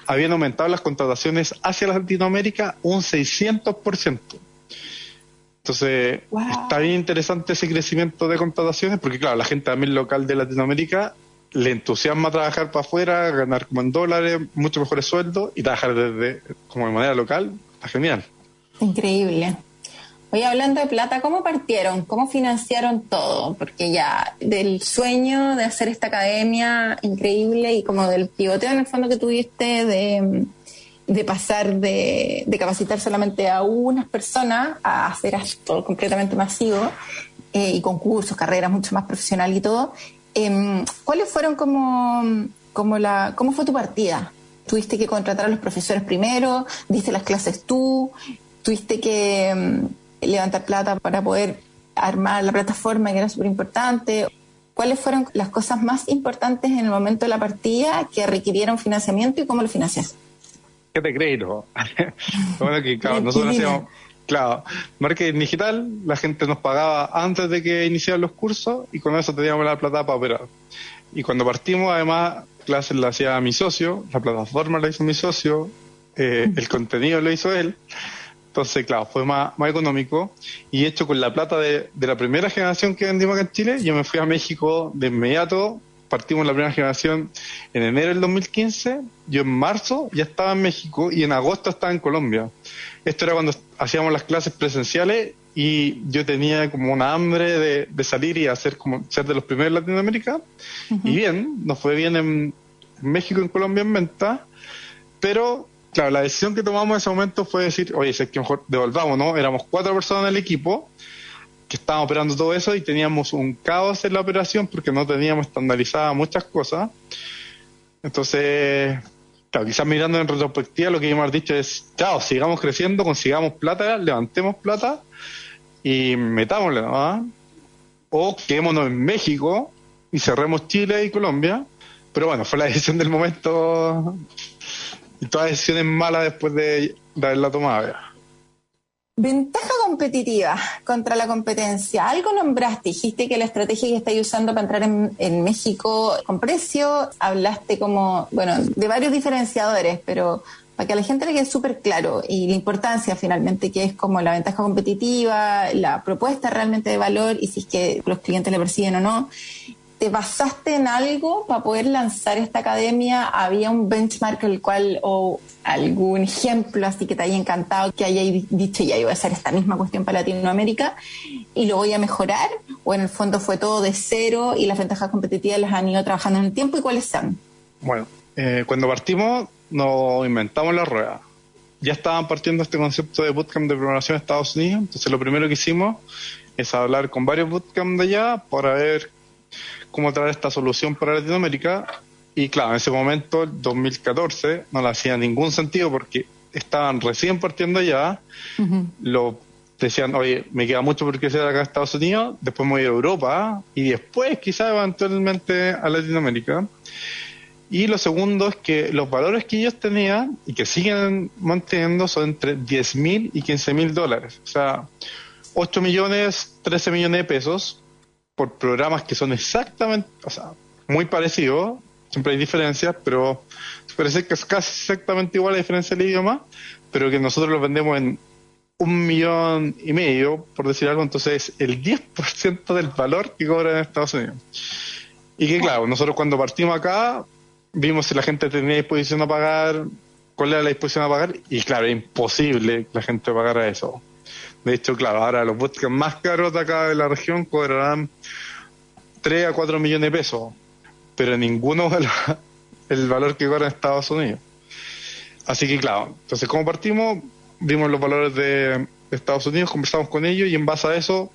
habían aumentado las contrataciones hacia Latinoamérica un 600%. Entonces, Wow. está bien interesante ese crecimiento de contrataciones, porque claro, la gente también local de Latinoamérica le entusiasma trabajar para afuera, ganar como en dólares, mucho mejores sueldos y trabajar desde como de manera local, está genial. Increíble. Oye, hablando de plata, ¿cómo partieron? ¿Cómo financiaron todo? Porque ya del sueño de hacer esta academia increíble y como del pivoteo en el fondo que tuviste de, de pasar de, capacitar solamente a unas personas a hacer esto completamente masivo eh, y con cursos, carreras mucho más profesional y todo. em, ¿Cuáles fueron como, como la, cómo fue tu partida? ¿Tuviste que contratar a los profesores primero? ¿Diste las clases tú? ¿Tuviste que em, levantar plata para poder armar la plataforma que era súper importante? ¿Cuáles fueron las cosas más importantes en el momento de la partida que requirieron financiamiento y cómo lo financiaste? ¿Qué te crees? no? bueno, que claro, nosotros hacíamos, claro, marketing digital, la gente nos pagaba antes de que iniciaran los cursos y con eso teníamos la plata para operar. Y cuando partimos, además, clases la hacía mi socio, la plataforma la hizo mi socio, eh, el contenido lo hizo él. Entonces, claro, fue más, más económico. Y hecho con la plata de, de la primera generación que vendimos acá en Chile, yo me fui a México de inmediato. Partimos la primera generación en enero del 2015. Yo en marzo ya estaba en México y en agosto estaba en Colombia. Esto era cuando hacíamos las clases presenciales y yo tenía como una hambre de, de salir y hacer como ser de los primeros en Latinoamérica. Y bien, nos fue bien en, en México, en Colombia, en venta. Pero, claro, la decisión que tomamos en ese momento fue decir, oye, si es que mejor devolvamos, ¿no? Éramos cuatro personas en el equipo que estaban operando todo eso y teníamos un caos en la operación porque no teníamos estandarizadas muchas cosas. Entonces, claro, quizás mirando en retrospectiva lo que hemos dicho es, chao, sigamos creciendo, consigamos plata, levantemos plata y metámosle, ¿no? O quedémonos en México y cerremos Chile y Colombia. Pero bueno, fue la decisión del momento y todas decisiones malas después de, de haberla tomado. ya. Competitiva contra la competencia. Algo nombraste, dijiste que la estrategia que estáis usando para entrar en, en México con precio, hablaste como, bueno, de varios diferenciadores, pero para que a la gente le quede súper claro y la importancia finalmente que es como la ventaja competitiva, la propuesta realmente de valor y si es que los clientes le persiguen o no. ¿Te basaste en algo para poder lanzar esta academia? ¿Había un benchmark el cual o algún ejemplo así que te haya encantado que hayáis dicho ya iba a hacer esta misma cuestión para Latinoamérica y lo voy a mejorar? ¿O en el fondo fue todo de cero y las ventajas competitivas las han ido trabajando en el tiempo y cuáles son? Bueno, eh, cuando partimos nos inventamos la rueda. Ya estaban partiendo este concepto de bootcamp de programación en Estados Unidos, entonces lo primero que hicimos es hablar con varios bootcamp de allá para ver cómo traer esta solución para Latinoamérica. Y claro, en ese momento, el 2014, no le hacía ningún sentido porque estaban recién partiendo allá. Lo decían, oye, me queda mucho por crecer acá en Estados Unidos, después me voy a Europa y después quizás eventualmente a Latinoamérica. Y lo segundo es que los valores que ellos tenían y que siguen manteniendo son entre 10 mil y 15 mil dólares. O sea, 8 millones, 13 millones de pesos por programas que son exactamente, o sea, muy parecidos. Siempre hay diferencias, pero parece que es casi exactamente igual la diferencia del idioma, pero que nosotros los vendemos en un millón y medio, por decir algo, entonces el 10% del valor que cobran en Estados Unidos. Y que claro, nosotros cuando partimos acá, vimos si la gente tenía disposición a pagar, cuál era la disposición a pagar, y claro, es imposible que la gente pagara eso. De hecho, claro, ahora los bootcamps más caros de acá de la región cobrarán 3 a 4 millones de pesos, pero ninguno vale el valor que cobra en Estados Unidos. Así que, claro, entonces, como partimos, vimos los valores de Estados Unidos, conversamos con ellos y en base a eso,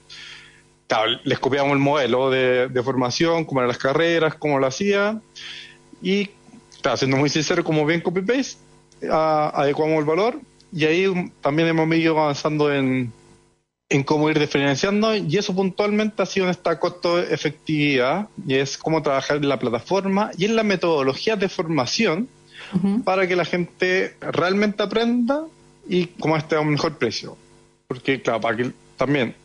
claro, les copiamos el modelo de, de formación, cómo eran las carreras, cómo lo hacía y, claro, siendo muy sincero, como bien copy-paste, adecuamos el valor y ahí también hemos ido avanzando en, en cómo ir diferenciando y eso puntualmente ha sido en esta costo-efectividad y es cómo trabajar en la plataforma y en la metodología de formación para que la gente realmente aprenda y cómo esté a un mejor precio. Porque, claro, para que también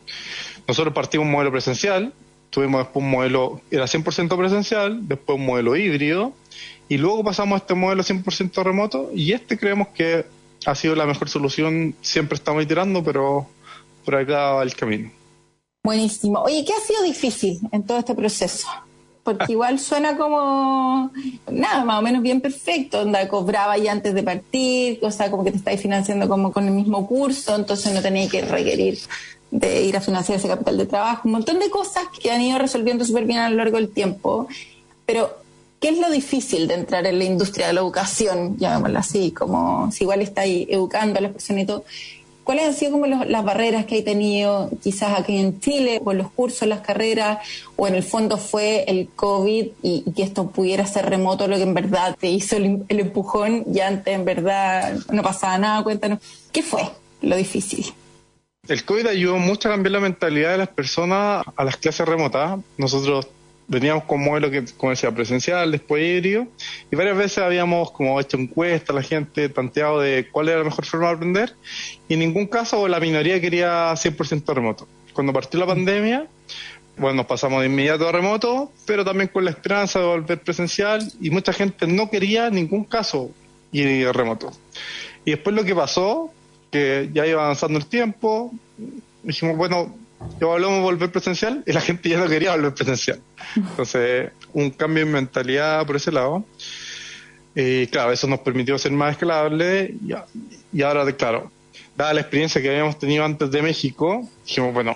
nosotros partimos un modelo presencial, tuvimos después un modelo, era 100% presencial, después un modelo híbrido, y luego pasamos a este modelo 100% remoto, y este creemos que ha sido la mejor solución, siempre estamos iterando, pero por acá va el camino. Buenísimo. Oye, ¿qué ha sido difícil en todo este proceso? Porque igual suena como, nada, más o menos bien perfecto, onda, cobraba ya antes de partir, o sea, como que te estáis financiando como con el mismo curso, entonces no tenéis que requerir de ir a financiar ese capital de trabajo, un montón de cosas que han ido resolviendo súper bien a lo largo del tiempo. Pero, ¿qué es lo difícil de entrar en la industria de la educación, llamémosla así, como si igual está ahí educando a las personas y todo? ¿Cuáles han sido como los- las barreras que hay tenido quizás aquí en Chile, con los cursos, las carreras, o en el fondo fue el COVID y, que esto pudiera ser remoto, lo que en verdad te hizo el, el empujón y antes en verdad no pasaba nada? Cuéntanos, ¿qué fue lo difícil? El COVID ayudó mucho a cambiar la mentalidad de las personas a las clases remotas. Nosotros veníamos con modelo que, como decía, presencial, después híbrido, y varias veces habíamos como hecho encuestas la gente, tanteado de cuál era la mejor forma de aprender, y en ningún caso la minoría quería 100% remoto. Cuando partió la pandemia, bueno, nos pasamos de inmediato a remoto, pero también con la esperanza de volver presencial, y mucha gente no quería en ningún caso ir remoto. Y después lo que pasó, que ya iba avanzando el tiempo, dijimos, bueno, evaluamos volver presencial y la gente ya no quería volver presencial. Entonces, un cambio en mentalidad por ese lado. Y claro, eso nos permitió ser más escalable y, y ahora, de- claro, dada la experiencia que habíamos tenido antes de México, dijimos, bueno,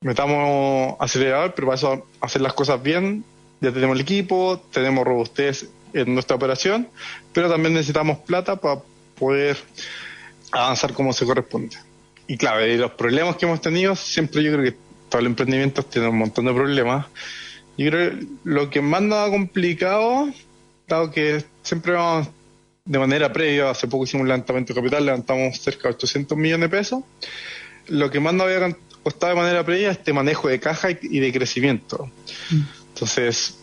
metamos acelerador, pero para eso hacer las cosas bien, ya tenemos el equipo, tenemos robustez en nuestra operación, pero también necesitamos plata para poder avanzar como se corresponde. Y claro, y los problemas que hemos tenido, siempre yo creo que todo el emprendimiento tiene un montón de problemas. Yo creo que lo que más nos ha complicado, dado que siempre vamos de manera previa, hace poco hicimos un levantamiento de capital, levantamos cerca de 800 millones de pesos, lo que más nos había costado de manera previa es este manejo de caja y- y de crecimiento. Entonces,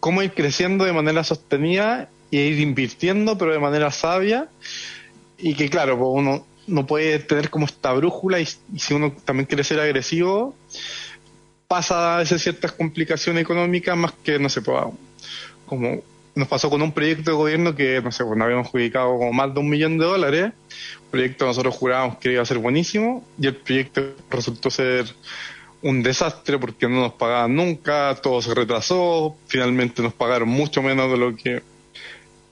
cómo ir creciendo de manera sostenida e ir invirtiendo, pero de manera sabia, y que claro, pues uno no puede tener como esta brújula y, si uno también quiere ser agresivo, pasa a veces ciertas complicaciones económicas más que no se pueda como nos pasó con un proyecto de gobierno que no sé bueno, habíamos adjudicado como más de un millón de dólares. Proyecto nosotros jurábamos que iba a ser buenísimo y el proyecto resultó ser un desastre porque no nos pagaban nunca todo se retrasó finalmente nos pagaron mucho menos de lo que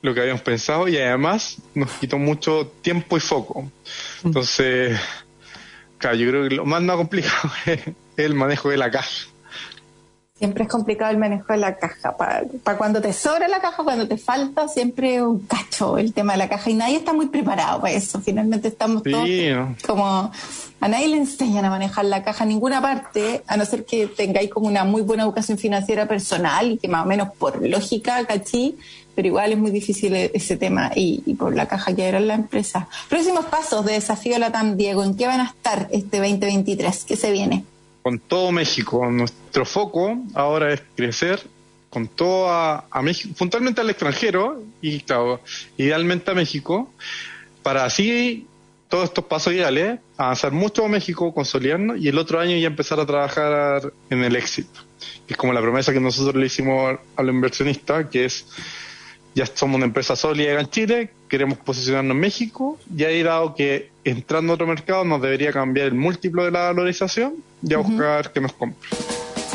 lo que habíamos pensado y además nos quitó mucho tiempo y foco entonces claro, yo creo que lo más no complicado es el manejo de la caja. Siempre es complicado el manejo de la caja. Para cuando te sobra la caja, cuando te falta, siempre un cacho el tema de la caja. Y nadie está muy preparado para eso. Finalmente estamos Sí, todos ¿no? como... A nadie le enseñan a manejar la caja en ninguna parte, a no ser que tengáis como una muy buena educación financiera personal y que más o menos por lógica, cachí, pero igual es muy difícil e- ese tema y, por la caja que era la empresa. Próximos pasos de Desafío Latam, Diego, ¿en qué van a estar este 2023? ¿Qué se viene? con todo México. Nuestro foco ahora es crecer con todo a, a México, puntualmente al extranjero y claro, idealmente a México, para así todos estos pasos ideales, avanzar mucho a México, consolidarnos y el otro año ya empezar a trabajar en el éxito. Que es como la promesa que nosotros le hicimos a los inversionistas, que es ya somos una empresa sólida en Chile, queremos posicionarnos en México, y ahí dado que entrando a otro mercado nos debería cambiar el múltiplo de la valorización y a buscar que nos compre.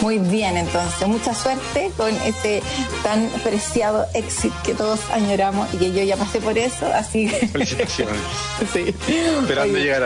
Muy bien, entonces, mucha suerte con ese tan preciado éxito que todos añoramos y que yo ya pasé por eso, así que Felicitaciones. sí. Esperando Oye, llegar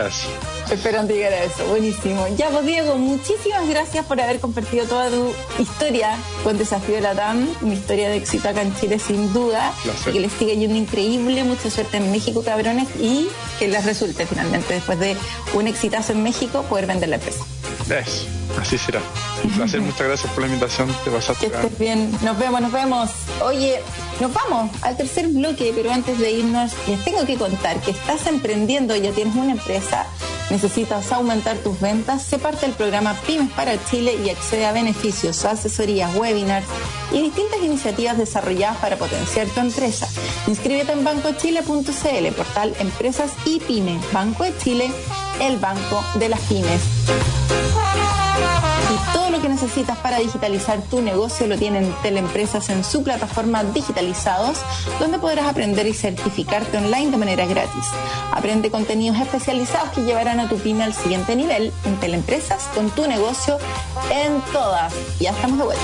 Esperando llegar a eso, buenísimo. Ya, pues Diego, muchísimas gracias por haber compartido toda tu historia con Desafío Latam, mi historia de éxito acá en Chile sin duda, y que les siga yendo increíble, mucha suerte en México, cabrones, y que les resulte finalmente, después de un exitazo en México, poder vender la empresa. Eso, así será. Un placer, muchas gracias por la invitación. Te pasaste Que estés bien. Nos vemos, nos vemos. Oye, nos vamos al tercer bloque, pero antes de irnos, les tengo que contar que estás emprendiendo, ya tienes una empresa, necesitas aumentar tus ventas, sé parte del programa Pymes para Chile y accede a beneficios, asesorías, webinars y distintas iniciativas desarrolladas para potenciar tu empresa. Inscríbete en bancochile.cl, portal Empresas y Pymes. Banco de Chile, el banco de las pymes. Y todo lo que necesitas para digitalizar tu negocio lo tienen Teleempresas en su plataforma Digitalizados, donde podrás aprender y certificarte online de manera gratis. Aprende contenidos especializados que llevarán a tu pyme al siguiente nivel en Teleempresas con tu negocio en todas. Ya estamos de vuelta.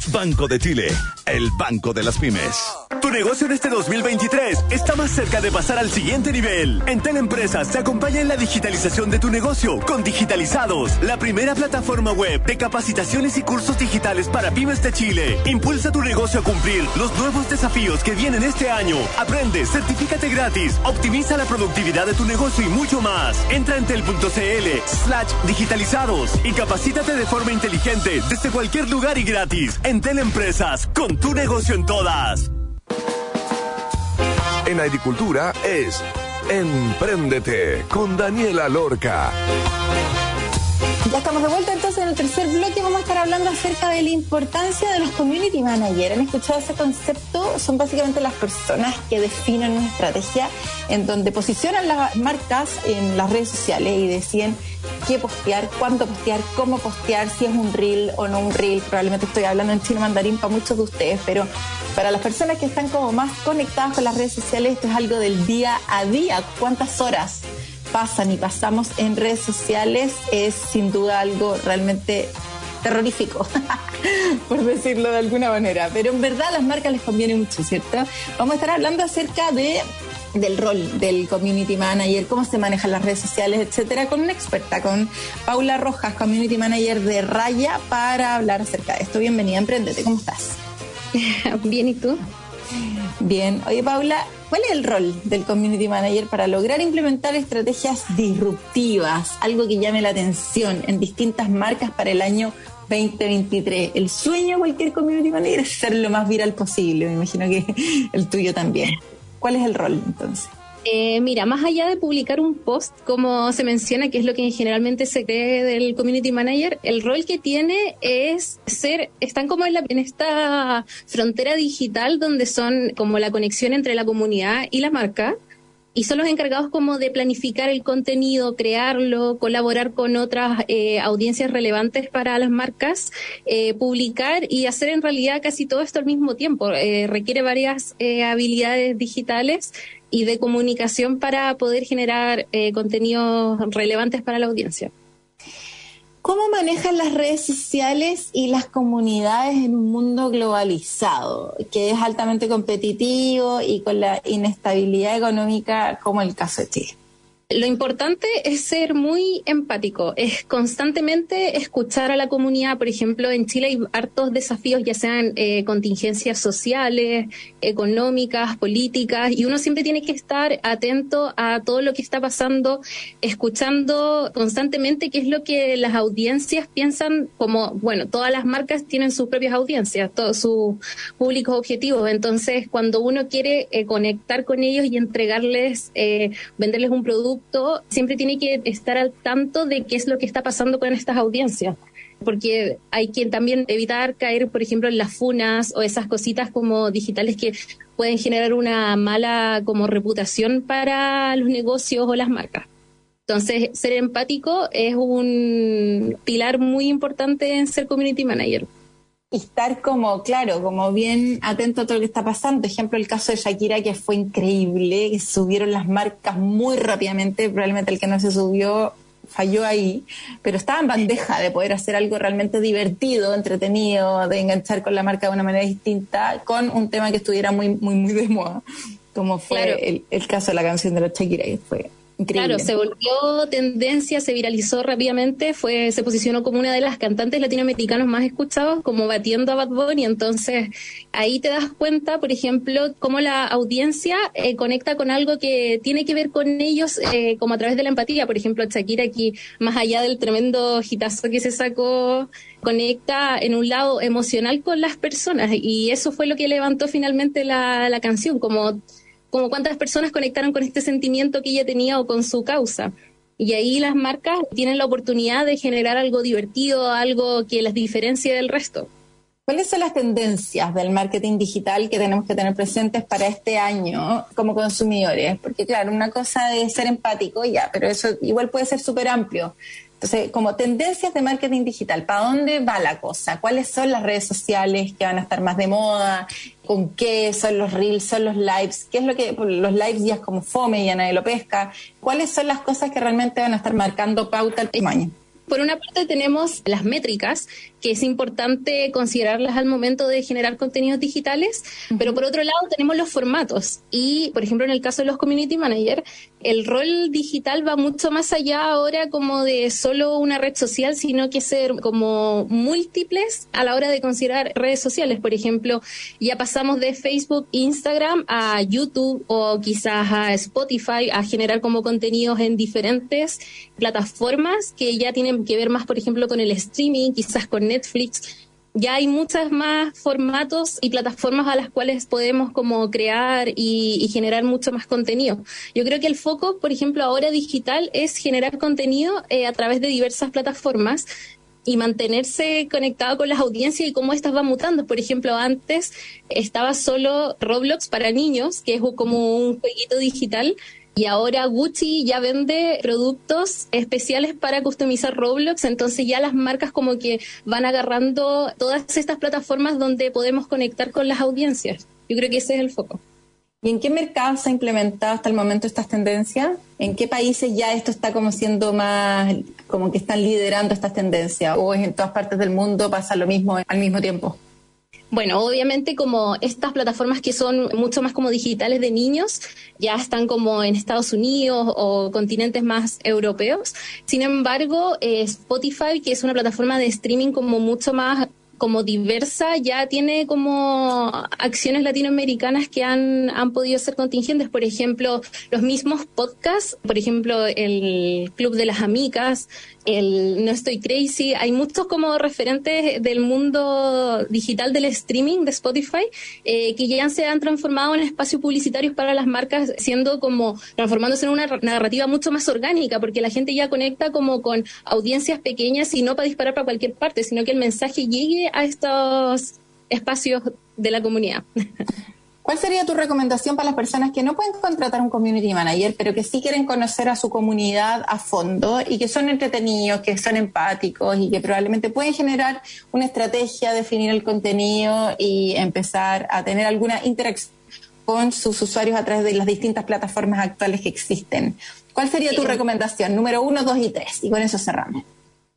Banco de Chile, el banco de las pymes. Tu negocio en este 2023 está más cerca de pasar al siguiente nivel. En Teleempresas te acompaña en la digitalización de tu negocio con Digitalizados, la primera plataforma web de capacitaciones y cursos digitales para pymes de Chile. Impulsa tu negocio a cumplir los nuevos desafíos que vienen este año. Aprende, certifícate gratis, optimiza la productividad de tu negocio y mucho más. Entra en tel.cl slash digitalizados y capacítate de forma inteligente desde cualquier lugar y gratis. En Teleempresas, con tu negocio en todas. En agricultura es Empréndete con Daniela Lorca. Ya estamos de vuelta entonces en el tercer bloque vamos a estar hablando acerca de la importancia de los community managers. ¿Han escuchado ese concepto? Son básicamente las personas que definen una estrategia en donde posicionan las marcas en las redes sociales y deciden qué postear, cuándo postear, cómo postear, si es un reel o no un reel. Probablemente estoy hablando en chino mandarín para muchos de ustedes, pero para las personas que están como más conectadas con las redes sociales, esto es algo del día a día. ¿Cuántas horas? Pasan y pasamos en redes sociales es sin duda algo realmente terrorífico, por decirlo de alguna manera. Pero en verdad a las marcas les conviene mucho, ¿cierto? Vamos a estar hablando acerca de del rol del community manager, cómo se manejan las redes sociales, etcétera, con una experta, con Paula Rojas, community manager de Raya, para hablar acerca de esto. Bienvenida, emprendete, ¿cómo estás? Bien, ¿y tú? Bien. Oye, Paula, ¿Cuál es el rol del community manager para lograr implementar estrategias disruptivas, algo que llame la atención en distintas marcas para el año 2023? El sueño de cualquier community manager es ser lo más viral posible, me imagino que el tuyo también. ¿Cuál es el rol entonces? Eh, mira, más allá de publicar un post, como se menciona, que es lo que generalmente se cree del community manager, el rol que tiene es ser, están como en, la, en esta frontera digital donde son como la conexión entre la comunidad y la marca y son los encargados como de planificar el contenido, crearlo, colaborar con otras eh, audiencias relevantes para las marcas, eh, publicar y hacer en realidad casi todo esto al mismo tiempo. Eh, requiere varias eh, habilidades digitales y de comunicación para poder generar eh, contenidos relevantes para la audiencia. ¿Cómo manejan las redes sociales y las comunidades en un mundo globalizado, que es altamente competitivo y con la inestabilidad económica como el caso de Chile? Lo importante es ser muy empático, es constantemente escuchar a la comunidad. Por ejemplo, en Chile hay hartos desafíos, ya sean eh, contingencias sociales, económicas, políticas, y uno siempre tiene que estar atento a todo lo que está pasando, escuchando constantemente qué es lo que las audiencias piensan, como, bueno, todas las marcas tienen sus propias audiencias, todos sus públicos objetivos. Entonces, cuando uno quiere eh, conectar con ellos y entregarles, eh, venderles un producto, siempre tiene que estar al tanto de qué es lo que está pasando con estas audiencias. Porque hay que también evitar caer, por ejemplo, en las funas o esas cositas como digitales que pueden generar una mala como reputación para los negocios o las marcas. Entonces, ser empático es un pilar muy importante en ser community manager y estar como, claro, como bien atento a todo lo que está pasando. Ejemplo, el caso de Shakira, que fue increíble, que subieron las marcas muy rápidamente, probablemente el que no se subió falló ahí, pero estaba en bandeja de poder hacer algo realmente divertido, entretenido, de enganchar con la marca de una manera distinta, con un tema que estuviera muy, muy, muy de moda, como fue Claro. el, el caso de la canción de la Shakira, que fue increíble. Claro, se volvió tendencia, se viralizó rápidamente, fue, se posicionó como una de las cantantes latinoamericanos más escuchados, como batiendo a Bad Bunny. Entonces, ahí te das cuenta, por ejemplo, cómo la audiencia eh, conecta con algo que tiene que ver con ellos, eh, como a través de la empatía. Por ejemplo, Shakira aquí, más allá del tremendo hitazo que se sacó, conecta en un lado emocional con las personas. Y eso fue lo que levantó finalmente la, la canción, como como cuántas personas conectaron con este sentimiento que ella tenía o con su causa. Y ahí las marcas tienen la oportunidad de generar algo divertido, algo que las diferencie del resto. ¿Cuáles son las tendencias del marketing digital que tenemos que tener presentes para este año como consumidores? Porque claro, una cosa es ser empático, ya, pero eso igual puede ser súper amplio. Entonces, como tendencias de marketing digital, ¿para dónde va la cosa? ¿Cuáles son las redes sociales que van a estar más de moda? ¿Con qué son los reels, son los lives? ¿Qué es lo que los lives ya es como fome, ya nadie lo pesca? ¿Cuáles son las cosas que realmente van a estar marcando pauta el próximo año? Por una parte tenemos las métricas, que es importante considerarlas al momento de generar contenidos digitales, pero por otro lado tenemos los formatos y, por ejemplo, en el caso de los community manager, el rol digital va mucho más allá ahora como de solo una red social, sino que ser como múltiples a la hora de considerar redes sociales. Por ejemplo, ya pasamos de Facebook, Instagram a YouTube o quizás a Spotify a generar como contenidos en diferentes plataformas que ya tienen que ver más, por ejemplo, con el streaming, quizás con Netflix. Ya hay muchas más formatos y plataformas a las cuales podemos como crear y, y generar mucho más contenido. Yo creo que el foco, por ejemplo, ahora digital es generar contenido eh, a través de diversas plataformas y mantenerse conectado con las audiencias y cómo estas van mutando. Por ejemplo, antes estaba solo Roblox para niños, que es como un jueguito digital, y ahora Gucci ya vende productos especiales para customizar Roblox, entonces ya las marcas como que van agarrando todas estas plataformas donde podemos conectar con las audiencias. Yo creo que ese es el foco. ¿Y en qué mercados se ha implementado hasta el momento estas tendencias? ¿En qué países ya esto está como siendo más, como que están liderando estas tendencias? ¿O es en todas partes del mundo pasa lo mismo al mismo tiempo? Bueno, obviamente como estas plataformas que son mucho más como digitales de niños, ya están como en Estados Unidos o continentes más europeos. Sin embargo, eh, Spotify, que es una plataforma de streaming como mucho más como diversa ya tiene como acciones latinoamericanas que han, han podido ser contingentes. Por ejemplo, los mismos podcasts, por ejemplo, el Club de las Amicas, el No Estoy Crazy, hay muchos como referentes del mundo digital del streaming de Spotify eh, que ya se han transformado en espacios publicitarios para las marcas, siendo como transformándose en una narrativa mucho más orgánica, porque la gente ya conecta como con audiencias pequeñas y no para disparar para cualquier parte, sino que el mensaje llegue a estos espacios de la comunidad. ¿Cuál sería tu recomendación para las personas que no pueden contratar un community manager, pero que sí quieren conocer a su comunidad a fondo y que son entretenidos, que son empáticos y que probablemente pueden generar una estrategia, definir el contenido y empezar a tener alguna interacción con sus usuarios a través de las distintas plataformas actuales que existen? ¿Cuál sería tu recomendación? Número uno, dos y tres. Y con eso cerramos.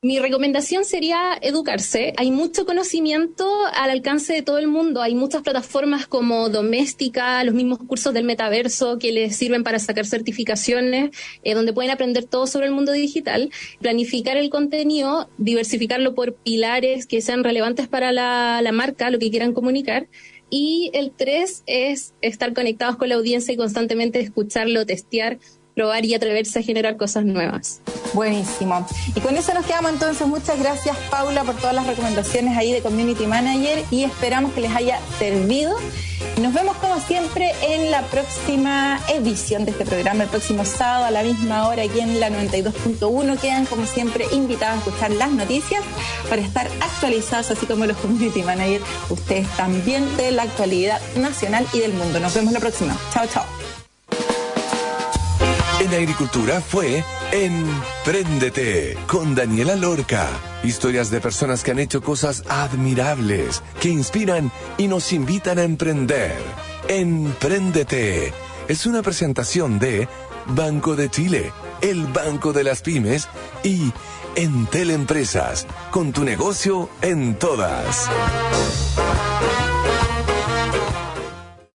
Mi recomendación sería educarse. Hay mucho conocimiento al alcance de todo el mundo. Hay muchas plataformas como Doméstica, los mismos cursos del metaverso que les sirven para sacar certificaciones, eh, donde pueden aprender todo sobre el mundo digital, planificar el contenido, diversificarlo por pilares que sean relevantes para la, la marca, lo que quieran comunicar. Y el tres es estar conectados con la audiencia y constantemente escucharlo, testear, probar y atreverse a generar cosas nuevas. Buenísimo. Y con eso nos quedamos entonces. Muchas gracias Paula por todas las recomendaciones ahí de Community Manager y esperamos que les haya servido. Nos vemos como siempre en la próxima edición de este programa, el próximo sábado a la misma hora aquí en la 92.1. Quedan como siempre invitados a escuchar las noticias para estar actualizados, así como los Community Manager, ustedes también de la actualidad nacional y del mundo. Nos vemos la próxima. Chao, chao. En agricultura fue Empréndete con Daniela Lorca. Historias de personas que han hecho cosas admirables, que inspiran y nos invitan a emprender. Empréndete es una presentación de Banco de Chile, el Banco de las Pymes y Entel Empresas, con tu negocio en todas.